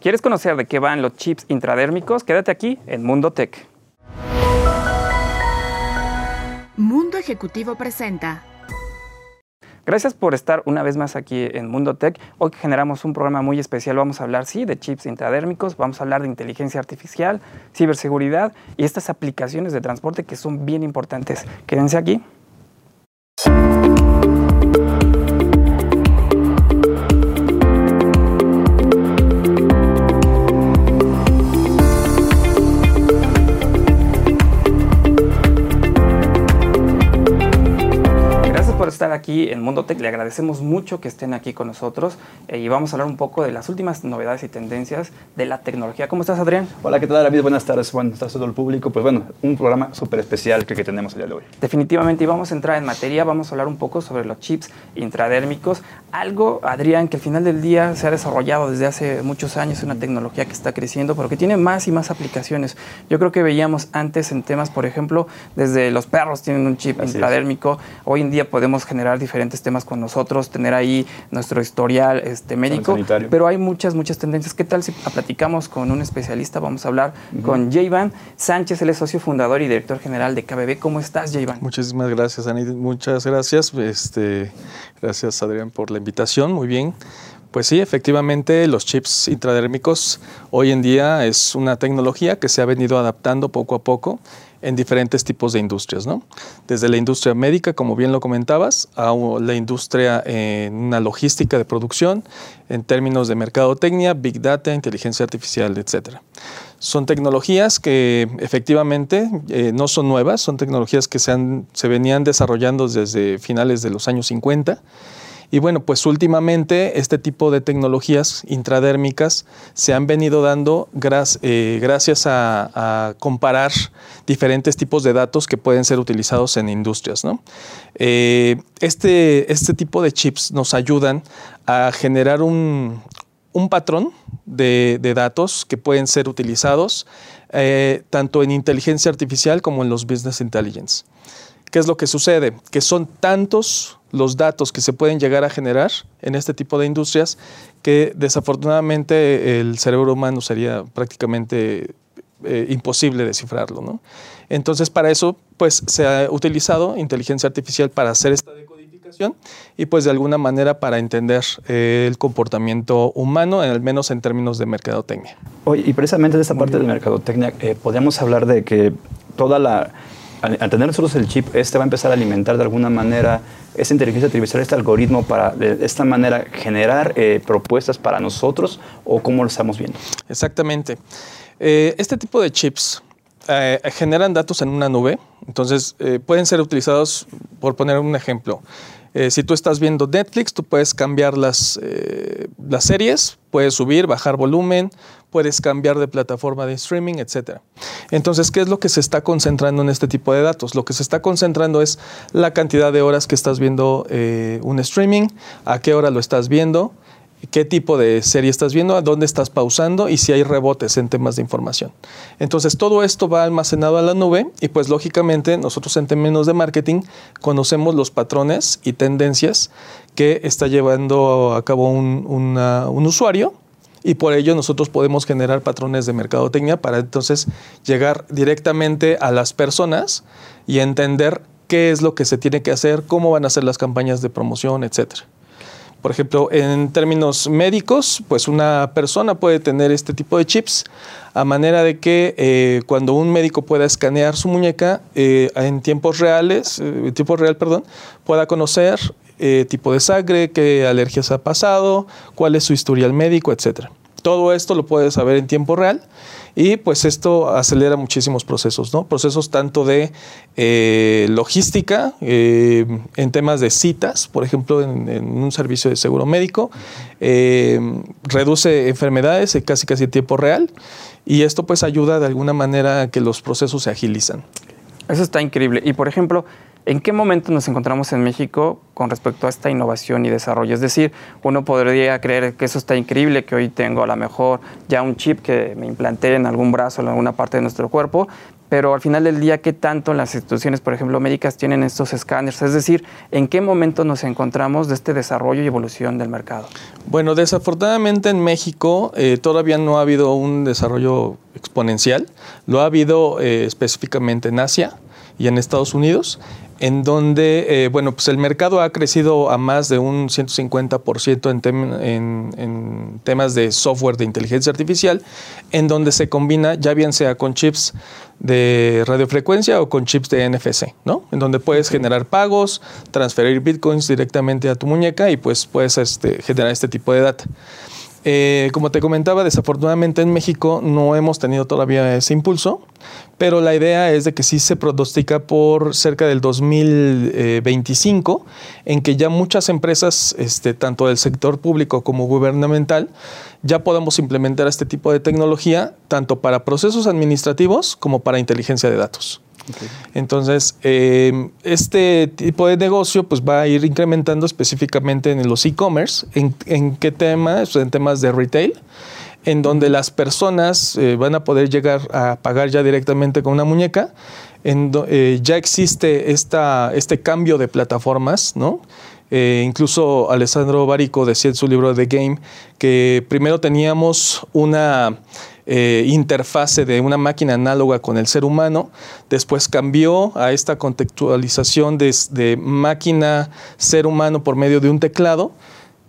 ¿Quieres conocer de qué van los chips intradérmicos? Quédate aquí en Mundo Tech. Mundo Ejecutivo presenta. Gracias por estar una vez más aquí en Mundo Tech. Hoy generamos un programa muy especial. Vamos a hablar, sí, de chips intradérmicos, vamos a hablar de inteligencia artificial, ciberseguridad y estas aplicaciones de transporte que son bien importantes. Quédense aquí. Estar aquí en Mundo Tech. Le agradecemos mucho que estén aquí con nosotros eh, y vamos a hablar un poco de las últimas novedades y tendencias de la tecnología. ¿Cómo estás, Adrián? Hola, ¿qué tal, David? Buenas tardes. Buenas tardes a todo el público. Pues bueno, un programa súper especial que, que tenemos el día de hoy. Definitivamente, y vamos a entrar en materia. Vamos a hablar un poco sobre los chips intradérmicos. Algo, Adrián, que al final del día se ha desarrollado desde hace muchos años, una tecnología que está creciendo, pero que tiene más y más aplicaciones. Yo creo que veíamos antes en temas, por ejemplo, desde los perros tienen un chip intradérmico. Hoy en día podemos generar diferentes temas con nosotros, tener ahí nuestro historial este, médico, pero hay muchas, muchas tendencias. ¿Qué tal si platicamos con un especialista? Vamos a hablar con Jayvan Sánchez, él es socio fundador y director general de KBB. ¿Cómo estás, Jayvan? Muchísimas gracias, Anit. Muchas gracias. Este, gracias, Adrián, por la invitación. Muy bien. Pues sí, efectivamente, los chips intradérmicos hoy en día es una tecnología que se ha venido adaptando poco a poco en diferentes tipos de industrias, ¿no? Desde la industria médica, como bien lo comentabas, a la industria en una logística de producción, en términos de mercadotecnia, big data, inteligencia artificial, etc. Son tecnologías que efectivamente eh, no son nuevas, son tecnologías que se, han, se venían desarrollando desde finales de los años 50 y bueno, pues últimamente este tipo de tecnologías intradérmicas se han venido dando eh, gracias a, comparar diferentes tipos de datos que pueden ser utilizados en industrias. Eh, este, este tipo de chips nos ayudan a generar un, patrón de, datos que pueden ser utilizados eh, tanto en inteligencia artificial como en los business intelligence. ¿Qué es lo que sucede? Que son tantos los datos que se pueden llegar a generar en este tipo de industrias que desafortunadamente el cerebro humano sería prácticamente eh, imposible descifrarlo. Entonces, para eso, pues se ha utilizado inteligencia artificial para hacer esta decodificación y pues de alguna manera para entender eh, el comportamiento humano, al menos en términos de mercadotecnia. Oye, y precisamente de esta parte de mercadotecnia, eh, podríamos hablar de que toda la al, tener nosotros el chip, este va a empezar a alimentar de alguna manera esa inteligencia artificial, este algoritmo para de esta manera generar eh, propuestas para nosotros o cómo lo estamos viendo. Exactamente. Eh, este tipo de chips eh, generan datos en una nube, entonces pueden ser utilizados, por poner un ejemplo, si tú estás viendo Netflix, tú puedes cambiar las, las series, puedes subir, bajar volumen, puedes cambiar de plataforma de streaming, etc. Entonces, ¿qué es lo que se está concentrando en este tipo de datos? Lo que se está concentrando es la cantidad de horas que estás viendo eh, un streaming, a qué hora lo estás viendo, qué tipo de serie estás viendo, a dónde estás pausando y si hay rebotes en temas de información. Entonces, todo esto va almacenado a la nube y pues lógicamente nosotros en términos de marketing conocemos los patrones y tendencias que está llevando a cabo un, usuario y por ello nosotros podemos generar patrones de mercadotecnia para entonces llegar directamente a las personas y entender qué es lo que se tiene que hacer, cómo van a ser las campañas de promoción, etcétera. Por ejemplo, en términos médicos, pues una persona puede tener este tipo de chips a manera de que eh, cuando un médico pueda escanear su muñeca eh, en tiempos reales, eh, tiempo real, perdón, pueda conocer tipo de sangre, qué alergias ha pasado, cuál es su historial médico, etc. Todo esto lo puedes saber en tiempo real y pues esto acelera muchísimos procesos, ¿no? Procesos tanto de eh, logística, eh, en temas de citas, por ejemplo, en, un servicio de seguro médico, reduce enfermedades casi casi en tiempo real y esto pues ayuda de alguna manera a que los procesos se agilizan. Eso está increíble. Y por ejemplo, ¿En qué momento nos encontramos en México con respecto a esta innovación y desarrollo? Es decir, uno podría creer que eso está increíble, que hoy tengo a lo mejor ya un chip que me implanté en algún brazo, en alguna parte de nuestro cuerpo, pero al final del día, ¿qué tanto las instituciones, por ejemplo, médicas, tienen estos escáneres? Es decir, ¿en qué momento nos encontramos de este desarrollo y evolución del mercado? Bueno, desafortunadamente en México eh, todavía no ha habido un desarrollo exponencial, lo ha habido eh, específicamente en Asia y en Estados Unidos en donde, eh, bueno, pues el mercado ha crecido a más de un 150% en, en, temas de software de inteligencia artificial, en donde se combina, ya bien sea con chips de radiofrecuencia o con chips de NFC, ¿no? En donde puedes generar pagos, transferir bitcoins directamente a tu muñeca y pues puedes este, generar este tipo de data. Eh, como te comentaba, desafortunadamente en México no hemos tenido todavía ese impulso, pero la idea es de que sí se pronostica por cerca del 2025, en que ya muchas empresas, este, tanto del sector público como gubernamental, ya podamos implementar este tipo de tecnología tanto para procesos administrativos como para inteligencia de datos. Entonces, em, este tipo de negocio pues, va a ir incrementando específicamente en los e-commerce. ¿En, qué temas? Pues, en temas de retail, en donde las personas eh, van a poder llegar a pagar ya directamente con una muñeca. En eh, ya existe esta, este cambio de plataformas, ¿no? Eh, incluso Alessandro Barico decía en su libro The Game que primero teníamos una eh, interfase de una máquina análoga con el ser humano, después cambió a esta contextualización de, máquina-ser humano por medio de un teclado.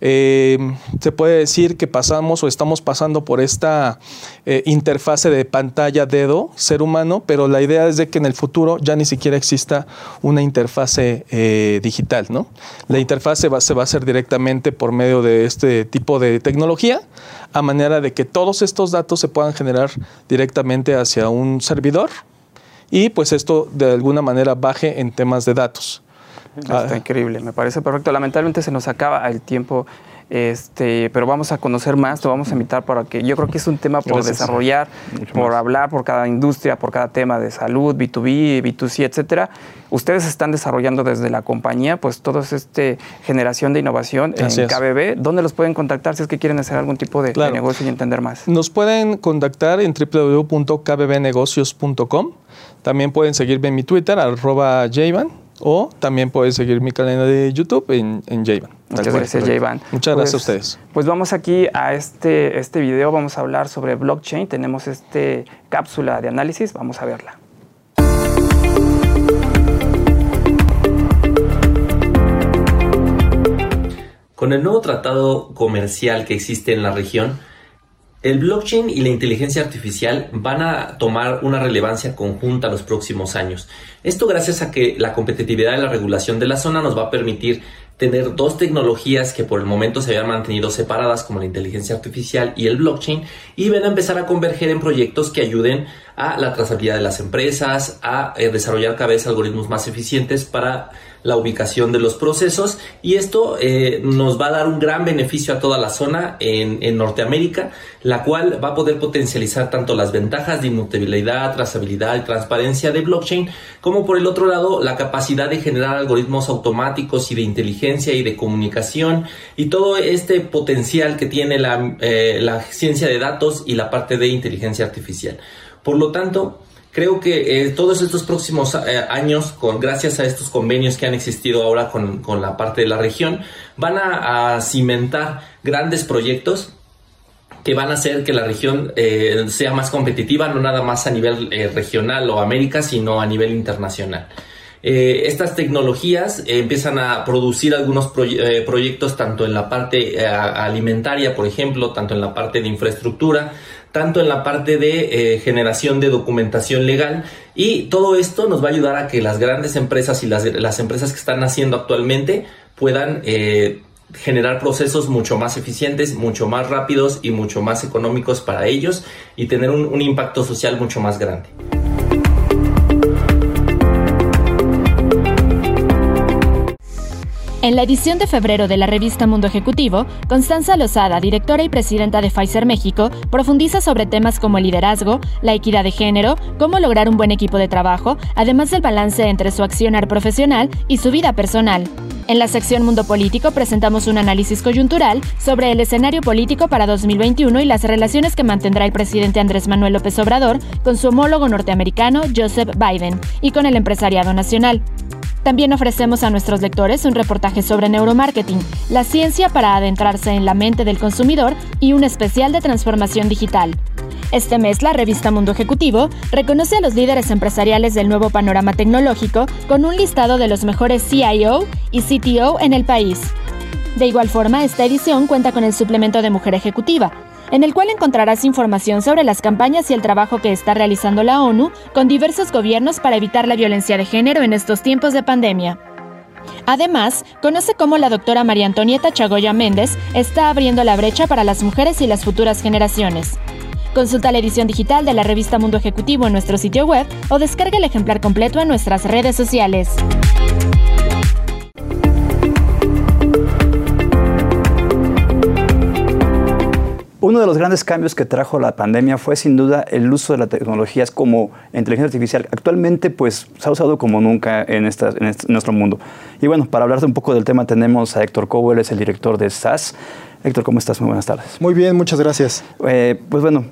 Eh, se puede decir que pasamos o estamos pasando por esta eh, interfase de pantalla dedo ser humano, pero la idea es de que en el futuro ya ni siquiera exista una interfase digital, ¿no? La interfase se va a hacer directamente por medio de este tipo de tecnología a manera de que todos estos datos se puedan generar directamente hacia un servidor y pues esto de alguna manera baje en temas de datos. Está ah. increíble, me parece perfecto. Lamentablemente se nos acaba el tiempo este, pero vamos a conocer más, lo vamos a invitar para que yo creo que es un tema por desarrollar, por hablar por cada industria, por cada tema de salud, B2B, B2C, etcétera. Ustedes están desarrollando desde la compañía, pues toda esta generación de innovación en KBB. ¿Dónde los pueden contactar si es que quieren hacer algún tipo de, negocio y entender más? Nos pueden contactar en www.kbbnegocios.com. También pueden seguirme en mi Twitter, arroba Jayvan o también puedes seguir mi canal de YouTube en, en Muchas gracias, Jayvan. Muchas gracias a pues, ustedes. Pues vamos aquí a este, este video, vamos a hablar sobre blockchain. Tenemos este cápsula de análisis, vamos a verla. Con el nuevo tratado comercial que existe en la región, el blockchain y la inteligencia artificial van a tomar una relevancia conjunta los próximos años. Esto gracias a que la competitividad y la regulación de la zona nos va a permitir tener dos tecnologías que por el momento se habían mantenido separadas como la inteligencia artificial y el blockchain y van a empezar a converger en proyectos que ayuden a la trazabilidad de las empresas, a eh, desarrollar cada vez algoritmos más eficientes para la ubicación de los procesos y esto eh, nos va a dar un gran beneficio a toda la zona en, en, Norteamérica, la cual va a poder potencializar tanto las ventajas de inmutabilidad, trazabilidad y transparencia de blockchain, como por el otro lado la capacidad de generar algoritmos automáticos y de inteligencia y de comunicación y todo este potencial que tiene la, eh, la ciencia de datos y la parte de inteligencia artificial. Por lo tanto, creo que eh, todos estos próximos eh, años, con, gracias a estos convenios que han existido ahora con, la parte de la región, van a, cimentar grandes proyectos que van a hacer que la región eh, sea más competitiva, no nada más a nivel regional o América, sino a nivel internacional. estas tecnologías empiezan a producir algunos proyectos tanto en la parte alimentaria, por ejemplo, tanto en la parte de infraestructura, tanto en la parte de eh, generación de documentación legal y todo esto nos va a ayudar a que las grandes empresas y las, empresas que están haciendo actualmente puedan eh, generar procesos mucho más eficientes, mucho más rápidos y mucho más económicos para ellos y tener un impacto social mucho más grande. En la edición de febrero de la revista Mundo Ejecutivo, Constanza Lozada, directora y presidenta de Pfizer México, profundiza sobre temas como el liderazgo, la equidad de género, cómo lograr un buen equipo de trabajo, además del balance entre su accionar profesional y su vida personal. En la sección Mundo Político presentamos un análisis coyuntural sobre el escenario político para 2021 y las relaciones que mantendrá el presidente Andrés Manuel López Obrador con su homólogo norteamericano Joseph Biden y con el empresariado nacional. También ofrecemos a nuestros lectores un reportaje sobre neuromarketing, la ciencia para adentrarse en la mente del consumidor y un especial de transformación digital. Este mes, la revista Mundo Ejecutivo reconoce a los líderes empresariales del nuevo panorama tecnológico con un listado de los mejores CIO y CTO en el país. De igual forma, esta edición cuenta con el suplemento de Mujer Ejecutiva, en el cual encontrarás información sobre las campañas y el trabajo que está realizando la ONU con diversos gobiernos para evitar la violencia de género en estos tiempos de pandemia. Además, conoce cómo la doctora María Antonieta Chagoya Méndez está abriendo la brecha para las mujeres y las futuras generaciones. Consulta la edición digital de la revista Mundo Ejecutivo en nuestro sitio web o descarga el ejemplar completo en nuestras redes sociales. Uno de los grandes cambios que trajo la pandemia fue sin duda el uso de las tecnologías como inteligencia artificial. Actualmente pues se ha usado como nunca en, esta, en, este, nuestro mundo. Y bueno, para hablar un poco del tema tenemos a Héctor Cobo, él es el director de SAS. Héctor, ¿cómo estás? Muy buenas tardes. Muy bien, muchas gracias. Eh, pues bueno,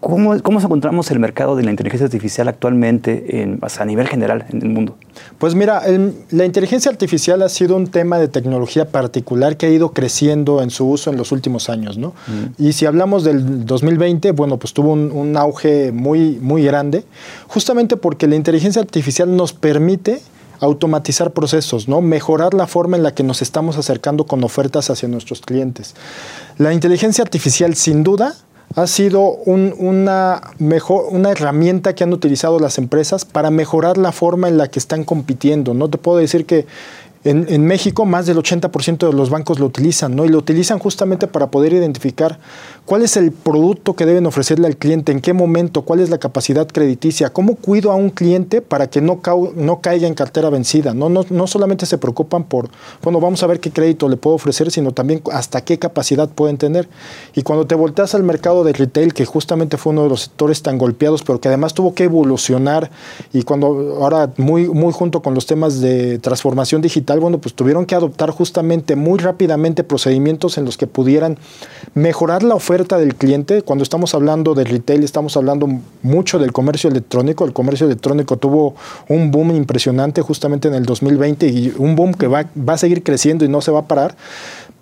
¿Cómo, ¿Cómo, encontramos el mercado de la inteligencia artificial actualmente en, a nivel general en el mundo? Pues mira, el, la inteligencia artificial ha sido un tema de tecnología particular que ha ido creciendo en su uso en los últimos años, ¿no? Mm. Y si hablamos del 2020, bueno, pues tuvo un, un, auge muy, muy grande, justamente porque la inteligencia artificial nos permite automatizar procesos, ¿no? Mejorar la forma en la que nos estamos acercando con ofertas hacia nuestros clientes. La inteligencia artificial, sin duda, ha sido un, una, mejor, una herramienta que han utilizado las empresas para mejorar la forma en la que están compitiendo. No te puedo decir que en, en, México más del 80% de los bancos lo utilizan, ¿no? Y lo utilizan justamente para poder identificar cuál es el producto que deben ofrecerle al cliente, en qué momento, cuál es la capacidad crediticia, cómo cuido a un cliente para que no, no caiga en cartera vencida. ¿no? No, no solamente se preocupan por, bueno, vamos a ver qué crédito le puedo ofrecer, sino también hasta qué capacidad pueden tener. Y cuando te volteas al mercado de retail, que justamente fue uno de los sectores tan golpeados, pero que además tuvo que evolucionar, y cuando ahora muy, muy junto con los temas de transformación digital, bueno, pues tuvieron que adoptar justamente muy rápidamente procedimientos en los que pudieran mejorar la oferta del cliente. Cuando estamos hablando de retail, estamos hablando mucho del comercio electrónico. El comercio electrónico tuvo un boom impresionante justamente en el 2020 y un boom que va, va a seguir creciendo y no se va a parar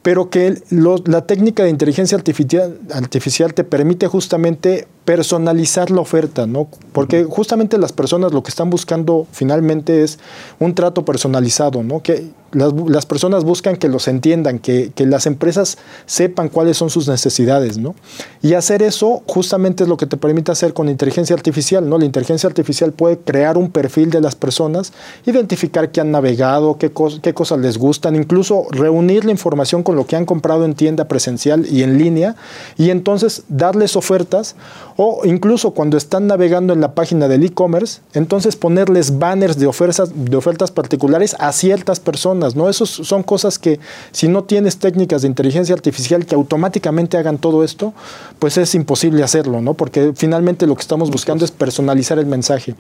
pero que la técnica de inteligencia artificial, artificial, te permite justamente personalizar la oferta, ¿no? Porque justamente las personas lo que están buscando finalmente es un trato personalizado, ¿no? Que las, las personas buscan que los entiendan, que, que, las empresas sepan cuáles son sus necesidades, ¿no? Y hacer eso justamente es lo que te permite hacer con inteligencia artificial, ¿no? La inteligencia artificial puede crear un perfil de las personas, identificar qué han navegado, qué, qué cosas les gustan, incluso reunir la información con lo que han comprado en tienda presencial y en línea, y entonces darles ofertas o incluso cuando están navegando en la página del e-commerce, entonces ponerles banners de ofertas, de ofertas particulares a ciertas personas, ¿no? Esos son cosas que si no tienes técnicas de inteligencia artificial que automáticamente hagan todo esto, pues es imposible hacerlo, ¿no? Porque finalmente lo que estamos buscando es personalizar el mensaje.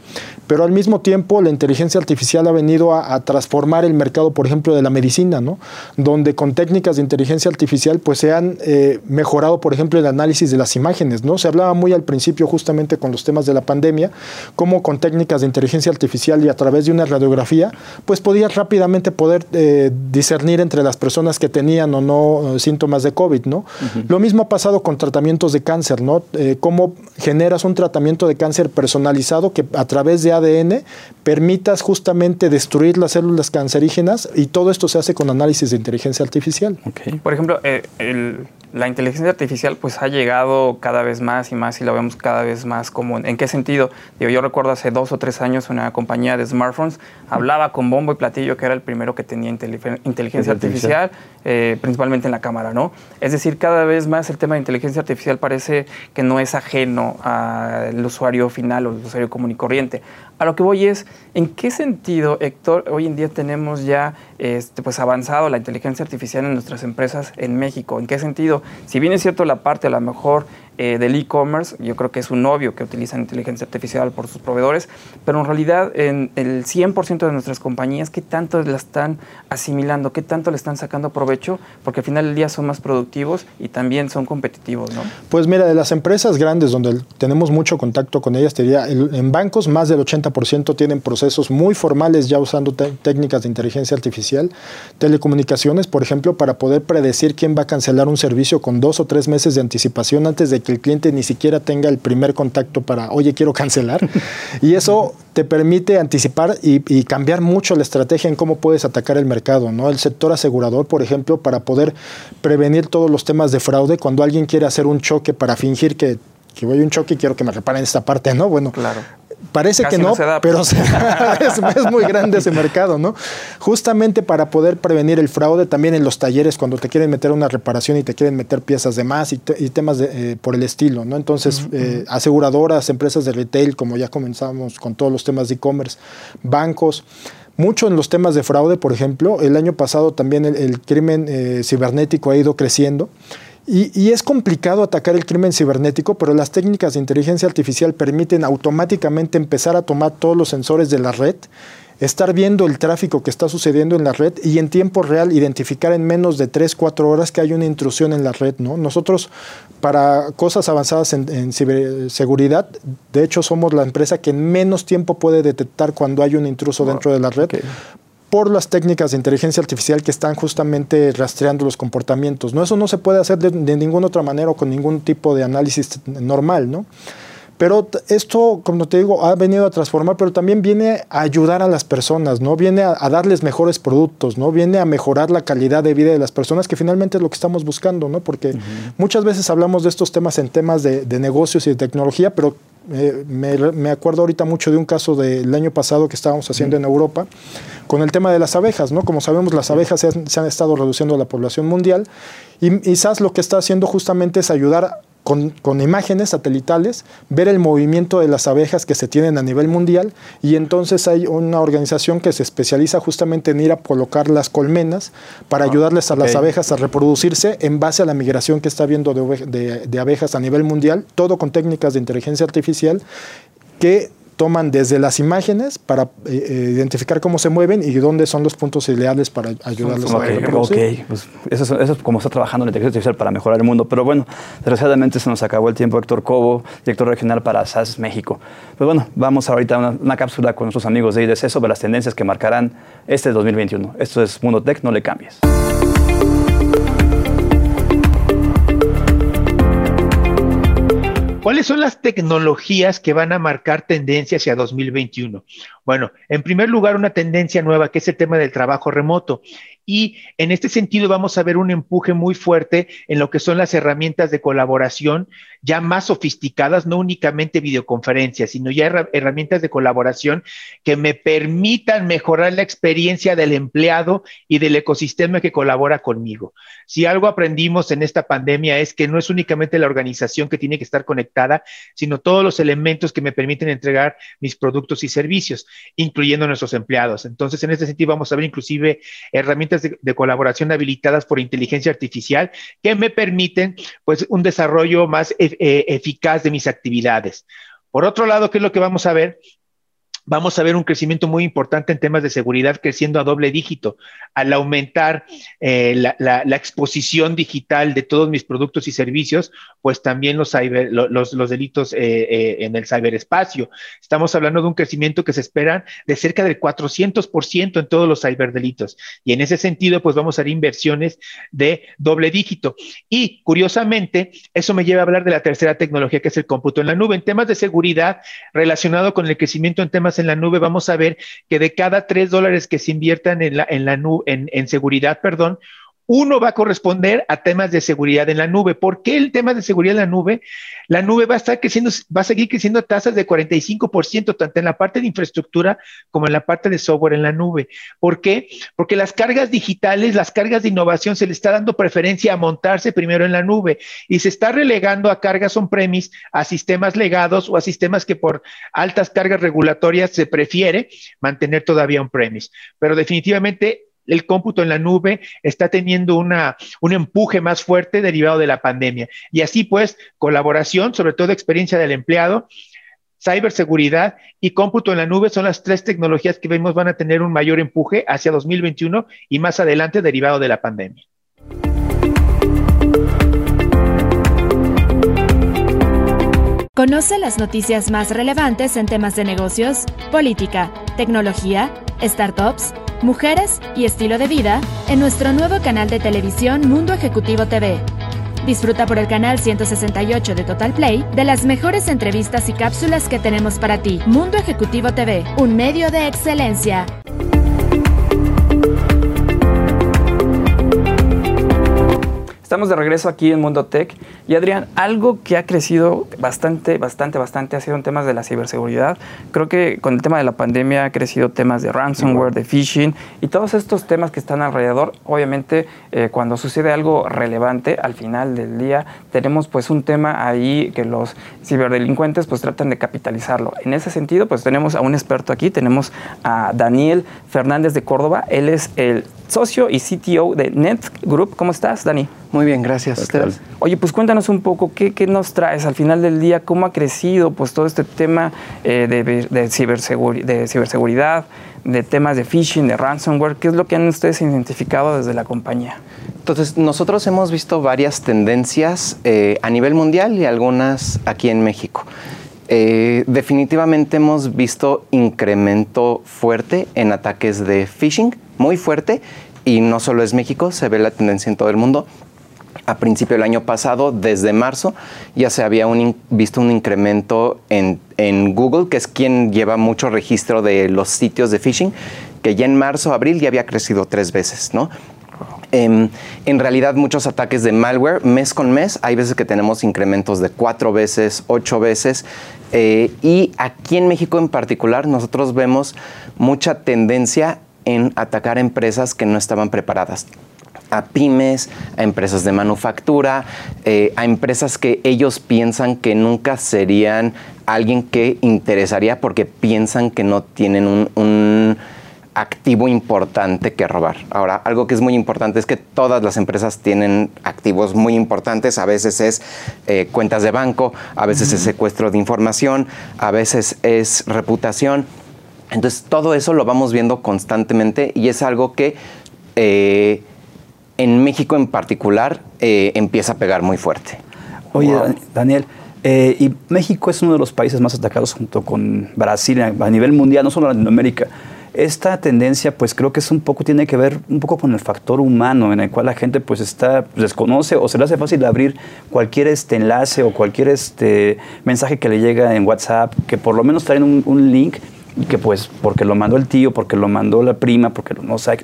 Pero al mismo tiempo la inteligencia artificial ha venido a, a transformar el mercado, por ejemplo, de la medicina, ¿no? Donde con técnicas de inteligencia artificial pues se han eh, mejorado, por ejemplo, el análisis de las imágenes, ¿no? Se hablaba muy al principio justamente con los temas de la pandemia, como con técnicas de inteligencia artificial y a través de una radiografía, pues podías rápidamente poder eh, discernir entre las personas que tenían o no eh, síntomas de COVID, ¿no? Uh -huh. Lo mismo ha pasado con tratamientos de cáncer, ¿no? Eh, cómo generas un tratamiento de cáncer personalizado que a través de ADN permitas justamente destruir las células cancerígenas y todo esto se hace con análisis de inteligencia artificial. Okay. Por ejemplo, eh, el la inteligencia artificial pues ha llegado cada vez más y más y la vemos cada vez más común. ¿En qué sentido? Digo, yo recuerdo hace dos o tres años una compañía de smartphones hablaba con bombo y platillo que era el primero que tenía inteligencia artificial, eh, principalmente en la cámara, ¿no? Es decir, cada vez más el tema de inteligencia artificial parece que no es ajeno al usuario final o al usuario común y corriente. A lo que voy es, ¿en qué sentido, Héctor, hoy en día tenemos ya este, pues avanzado la inteligencia artificial en nuestras empresas en México? ¿En qué sentido? Si bien es cierto la parte a lo mejor eh, del e-commerce, yo creo que es un obvio que utilizan inteligencia artificial por sus proveedores, pero en realidad en el 100% de nuestras compañías, ¿qué tanto la están asimilando? ¿Qué tanto le están sacando provecho? Porque al final del día son más productivos y también son competitivos, ¿no? Pues mira, de las empresas grandes donde tenemos mucho contacto con ellas, te diría, en bancos más del 80% tienen procesos muy formales ya usando técnicas de inteligencia artificial. Telecomunicaciones, por ejemplo, para poder predecir quién va a cancelar un servicio con dos o tres meses de anticipación antes de que el cliente ni siquiera tenga el primer contacto para, oye, quiero cancelar. y eso te permite anticipar y, cambiar mucho la estrategia en cómo puedes atacar el mercado. ¿no? El sector asegurador, por ejemplo, para poder prevenir todos los temas de fraude, cuando alguien quiere hacer un choque para fingir que que voy a un choque y quiero que me reparen esta parte, ¿no? Bueno, claro. Parece que no, pero es, muy grande ese mercado, ¿no? Justamente para poder prevenir el fraude, también en los talleres, cuando te quieren meter una reparación y te quieren meter piezas de más y, temas de, eh, por el estilo, ¿no? Entonces, eh, aseguradoras, empresas de retail, como ya comenzamos con todos los temas de e-commerce, bancos, mucho en los temas de fraude, por ejemplo. El año pasado también el, crimen eh, cibernético ha ido creciendo. Y, es complicado atacar el crimen cibernético, pero las técnicas de inteligencia artificial permiten automáticamente empezar a tomar todos los sensores de la red, estar viendo el tráfico que está sucediendo en la red y en tiempo real identificar en menos de 3, 4 horas que hay una intrusión en la red. ¿no? Nosotros, para cosas avanzadas en, ciberseguridad, de hecho somos la empresa que en menos tiempo puede detectar cuando hay un intruso dentro de la red por las técnicas de inteligencia artificial que están justamente rastreando los comportamientos. ¿no? Eso no se puede hacer de, ninguna otra manera o con ningún tipo de análisis normal. ¿no? Pero esto, como te digo, ha venido a transformar, pero también viene a ayudar a las personas, ¿no? Viene a, darles mejores productos, ¿no? Viene a mejorar la calidad de vida de las personas, que finalmente es lo que estamos buscando, ¿no? Porque muchas veces hablamos de estos temas en temas de, de negocios y de tecnología, pero eh, me, acuerdo ahorita mucho de un caso del año pasado que estábamos haciendo en Europa con el tema de las abejas, ¿no? Como sabemos, las abejas se han, estado reduciendo a la población mundial y, quizás lo que está haciendo justamente es ayudar con, imágenes satelitales, ver el movimiento de las abejas que se tienen a nivel mundial y entonces hay una organización que se especializa justamente en ir a colocar las colmenas para ah, ayudarles a las abejas a reproducirse en base a la migración que está habiendo de abejas a nivel mundial, todo con técnicas de inteligencia artificial que toman desde las imágenes para eh, eh, identificar cómo se mueven y dónde son los puntos ideales para ayudarles a reproducir. Ok, pues eso, es como está trabajando la inteligencia artificial para mejorar el mundo. Pero bueno, desgraciadamente se nos acabó el tiempo. Héctor Cobo, director regional para SAS México. Pues bueno, vamos ahorita a una, cápsula con nuestros amigos de IDC sobre las tendencias que marcarán este 2021. Esto es Mundo Tech, no le cambies. ¿Cuáles son las tecnologías que van a marcar tendencia hacia 2021? Bueno, en primer lugar, una tendencia nueva que es el tema del trabajo remoto. Y en este sentido vamos a ver un empuje muy fuerte en lo que son las herramientas de colaboración ya más sofisticadas, no únicamente videoconferencias, sino ya herramientas de colaboración que me permitan mejorar la experiencia del empleado y del ecosistema que colabora conmigo. Si algo aprendimos en esta pandemia es que no es únicamente la organización que tiene que estar conectada, sino todos los elementos que me permiten entregar mis productos y servicios, incluyendo nuestros empleados. Entonces, en este sentido, vamos a ver inclusive herramientas de, colaboración habilitadas por inteligencia artificial que me permiten pues un desarrollo más e, e, eficaz de mis actividades. Por otro lado, ¿qué es lo que vamos a ver? Vamos a ver un crecimiento muy importante en temas de seguridad creciendo a doble dígito. Al aumentar eh, la, exposición digital de todos mis productos y servicios, pues también los, los, delitos eh, eh, en el ciberespacio. Estamos hablando de un crecimiento que se espera de cerca del 400% en todos los ciberdelitos. Y en ese sentido, pues vamos a ver inversiones de doble dígito. Y curiosamente, eso me lleva a hablar de la tercera tecnología, que es el cómputo en la nube. En temas de seguridad relacionado con el crecimiento en temas en la nube, vamos a ver que de cada tres dólares que se inviertan en la, en la nube, en, seguridad, perdón, Uno va a corresponder a temas de seguridad en la nube. ¿Por qué el tema de seguridad en la nube? La nube va a estar creciendo, va a seguir creciendo a tasas de 45%, tanto en la parte de infraestructura como en la parte de software en la nube. ¿Por qué? Porque las cargas digitales, las cargas de innovación, se le está dando preferencia a montarse primero en la nube y se está relegando a cargas on-premise, a sistemas legados o a sistemas que por altas cargas regulatorias se prefiere mantener todavía on-premise. Pero definitivamente el cómputo en la nube está teniendo una, un empuje más fuerte derivado de la pandemia. Y así pues, colaboración, sobre todo experiencia del empleado, ciberseguridad y cómputo en la nube son las tres tecnologías que vemos van a tener un mayor empuje hacia 2021 y más adelante derivado de la pandemia. Conoce las noticias más relevantes en temas de negocios, política, tecnología, startups mujeres y estilo de vida en nuestro nuevo canal de televisión Mundo Ejecutivo TV. Disfruta por el canal 168 de Total Play de las mejores entrevistas y cápsulas que tenemos para ti. Mundo Ejecutivo TV, un medio de excelencia. Estamos de regreso aquí en Mundo Tech y Adrián, algo que ha crecido bastante, bastante, bastante ha sido en temas de la ciberseguridad. Creo que con el tema de la pandemia ha crecido temas de ransomware, de phishing y todos estos temas que están alrededor. Obviamente, eh, cuando sucede algo relevante al final del día, tenemos pues un tema ahí que los ciberdelincuentes pues tratan de capitalizarlo. En ese sentido, pues tenemos a un experto aquí, tenemos a Daniel Fernández de Córdoba. Él es el socio y CTO de Net Group. ¿Cómo estás, Dani? Muy bien, gracias. ¿Ustedes? Oye, pues cuéntanos un poco, ¿qué, ¿qué, nos traes al final del día? ¿Cómo ha crecido pues, todo este tema eh, de, de, ciberseguridad, de ciberseguridad, de temas de phishing, de ransomware? ¿Qué es lo que han ustedes identificado desde la compañía? Entonces, nosotros hemos visto varias tendencias eh, a nivel mundial y algunas aquí en México. Eh, definitivamente hemos visto incremento fuerte en ataques de phishing, muy fuerte, y no solo es México, se ve la tendencia en todo el mundo. A principio del año pasado, desde marzo, ya se había visto un incremento en, Google, que es quien lleva mucho registro de los sitios de phishing, que ya en marzo, abril ya había crecido tres veces, ¿no? Eh, en realidad muchos ataques de malware mes con mes, hay veces que tenemos incrementos de cuatro veces, ocho veces, eh, y aquí en México en particular nosotros vemos mucha tendencia en atacar empresas que no estaban preparadas. A pymes, a empresas de manufactura, eh, a empresas que ellos piensan que nunca serían alguien que interesaría porque piensan que no tienen un, un activo importante que robar. Ahora, algo que es muy importante es que todas las empresas tienen activos muy importantes. A veces es eh, cuentas de banco, a veces es secuestro de información, a veces es reputación. Entonces, todo eso lo vamos viendo constantemente y es algo que eh, en México en particular eh, empieza a pegar muy fuerte. Oye, Daniel, eh, y México es uno de los países más atacados junto con Brasil a nivel mundial, no solo Latinoamérica. Esta tendencia, pues creo que es un poco, tiene que ver un poco con el factor humano, en el cual la gente pues está, desconoce o se le hace fácil abrir cualquier este enlace o cualquier este mensaje que le llega en WhatsApp, que por lo menos traen un link que pues porque lo mandó el tío, porque lo mandó la prima, porque no sé,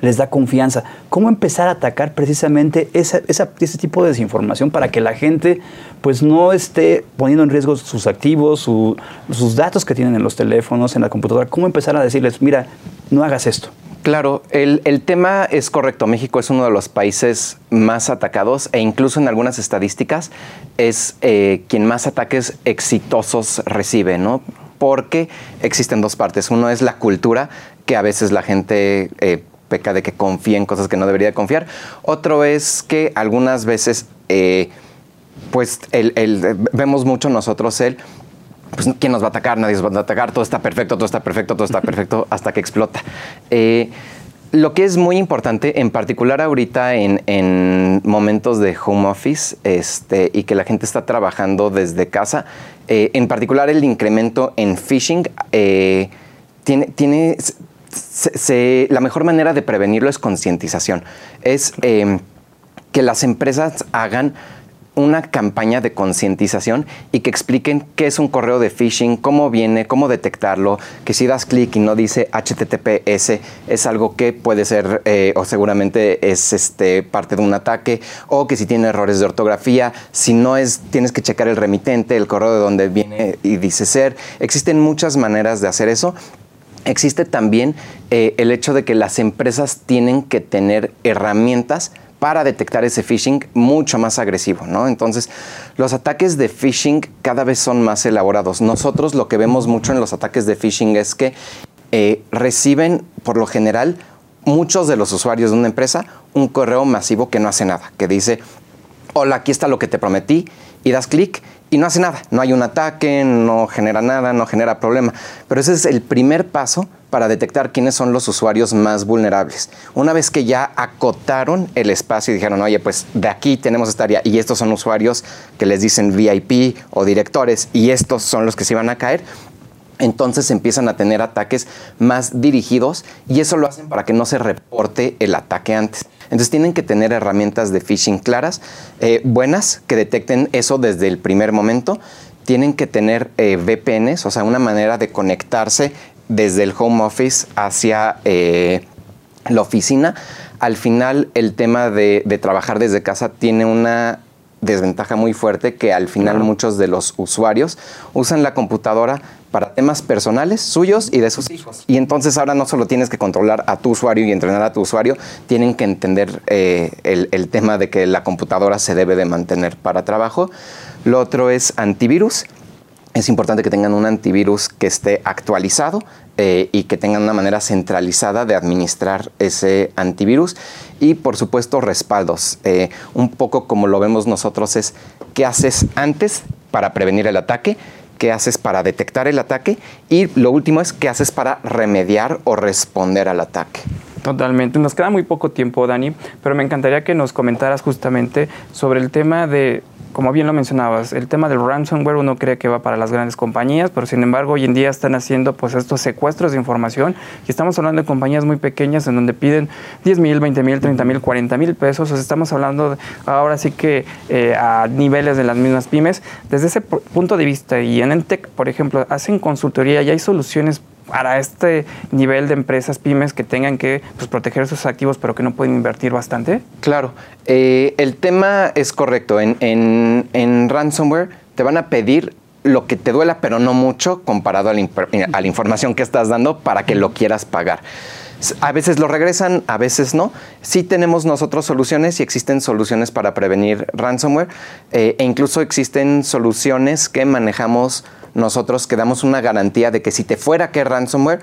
les da confianza. ¿Cómo empezar a atacar precisamente ese tipo de desinformación para que la gente pues no esté poniendo en riesgo sus activos, su, sus datos que tienen en los teléfonos, en la computadora? ¿Cómo empezar a decirles, mira, no hagas esto? Claro, el, el, tema es correcto. México es uno de los países más atacados e incluso en algunas estadísticas es eh, quien más ataques exitosos recibe, ¿no? Porque existen dos partes. Uno es la cultura, que a veces la gente eh, peca de que confía en cosas que no debería confiar. Otro es que algunas veces, eh, pues, vemos mucho nosotros el pues quién nos va a atacar, nadie nos va a atacar, todo está perfecto, todo está perfecto, todo está perfecto, hasta que explota. Eh, lo que es muy importante, en particular ahorita en, en, momentos de home office este, y que la gente está trabajando desde casa, eh, en particular el incremento en phishing eh, tiene, tiene se, la mejor manera de prevenirlo es concientización. Es eh, que las empresas hagan una campaña de concientización y que expliquen qué es un correo de phishing, cómo viene, cómo detectarlo, que si das clic y no dice HTTPS es algo que puede ser eh, o seguramente es este, parte de un ataque, o que si tiene errores de ortografía, si no es, tienes que checar el remitente, el correo de donde viene y dice ser. Existen muchas maneras de hacer eso existe también eh, el hecho de que las empresas tienen que tener herramientas para detectar ese phishing mucho más agresivo, ¿no? Entonces, los ataques de phishing cada vez son más elaborados. Nosotros lo que vemos mucho en los ataques de phishing es que eh, reciben, por lo general, muchos de los usuarios de una empresa un correo masivo que no hace nada, que dice, hola, aquí está lo que te prometí, y das clic y no hace nada. No hay un ataque, no genera nada, no genera problema. Pero ese es el primer paso para detectar quiénes son los usuarios más vulnerables. Una vez que ya acotaron el espacio y dijeron, oye, pues de aquí tenemos esta área y estos son usuarios que les dicen VIP o directores y estos son los que se iban a caer, entonces empiezan a tener ataques más dirigidos y eso lo hacen para que no se reporte el ataque antes. Entonces tienen que tener herramientas de phishing claras, eh, buenas, que detecten eso desde el primer momento. Tienen que tener eh, VPNs, o sea, una manera de conectarse desde el home office hacia eh, la oficina. Al final, el tema de, trabajar desde casa tiene una desventaja muy fuerte que al final muchos de los usuarios usan la computadora para temas personales suyos y de sus hijos. Y entonces ahora no solo tienes que controlar a tu usuario y entrenar a tu usuario, tienen que entender eh, el, el, tema de que la computadora se debe de mantener para trabajo. Lo otro es antivirus. Es importante que tengan un antivirus que esté actualizado eh, y que tengan una manera centralizada de administrar ese antivirus. Y por supuesto respaldos. Eh, un poco como lo vemos nosotros es qué haces antes para prevenir el ataque qué haces para detectar el ataque y lo último es qué haces para remediar o responder al ataque. Totalmente. Nos queda muy poco tiempo, Dani, pero me encantaría que nos comentaras justamente sobre el tema de como bien lo mencionabas, el tema del ransomware uno cree que va para las grandes compañías, pero sin embargo hoy en día están haciendo pues estos secuestros de información y estamos hablando de compañías muy pequeñas en donde piden 10 mil, 20 mil, 30 mil, 40 mil pesos, o sea, estamos hablando ahora sí que eh, a niveles de las mismas pymes. Desde ese punto de vista y en Entec, por ejemplo, hacen consultoría y hay soluciones para este nivel de empresas pymes que tengan que pues, proteger sus activos pero que no pueden invertir bastante? Claro, eh, el tema es correcto. En, en, ransomware te van a pedir lo que te duela pero no mucho comparado a la, a la información que estás dando para que lo quieras pagar. A veces lo regresan, a veces no. Sí tenemos nosotros soluciones y existen soluciones para prevenir ransomware eh, e incluso existen soluciones que manejamos nosotros que damos una garantía de que si te fuera que ransomware,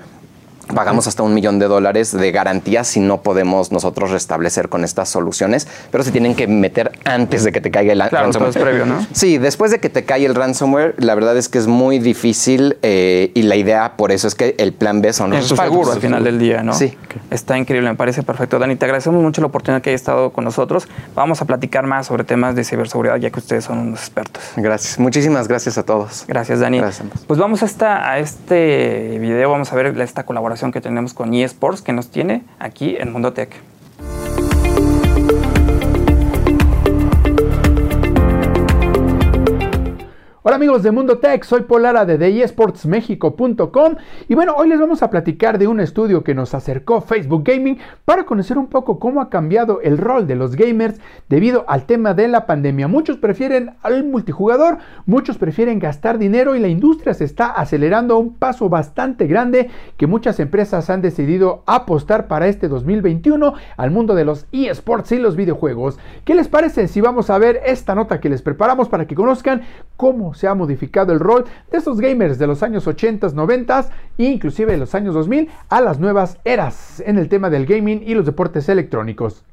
Pagamos hasta un millón de dólares de garantía si no podemos nosotros restablecer con estas soluciones, pero se tienen que meter antes de que te caiga el ransomware. previo, ¿no? Sí, después de que te cae el ransomware, la verdad es que es muy difícil eh, y la idea por eso es que el plan B son los seguro al final del día, ¿no? Sí. Está increíble, me parece perfecto. Dani, te agradecemos mucho la oportunidad que hayas estado con nosotros. Vamos a platicar más sobre temas de ciberseguridad ya que ustedes son unos expertos. Gracias. Muchísimas gracias a todos. Gracias, Dani. Gracias. Pues vamos a, esta, a este video, vamos a ver esta colaboración que tenemos con eSports que nos tiene aquí en Mundo Tech. Hola amigos de Mundo Tech, soy Polara de eSportsMexico.com y bueno, hoy les vamos a platicar de un estudio que nos acercó Facebook Gaming para conocer un poco cómo ha cambiado el rol de los gamers debido al tema de la pandemia. Muchos prefieren al multijugador, muchos prefieren gastar dinero y la industria se está acelerando a un paso bastante grande que muchas empresas han decidido apostar para este 2021 al mundo de los eSports y los videojuegos. ¿Qué les parece si vamos a ver esta nota que les preparamos para que conozcan cómo se ha modificado el rol de estos gamers de los años 80, 90 e inclusive de los años 2000 a las nuevas eras en el tema del gaming y los deportes electrónicos.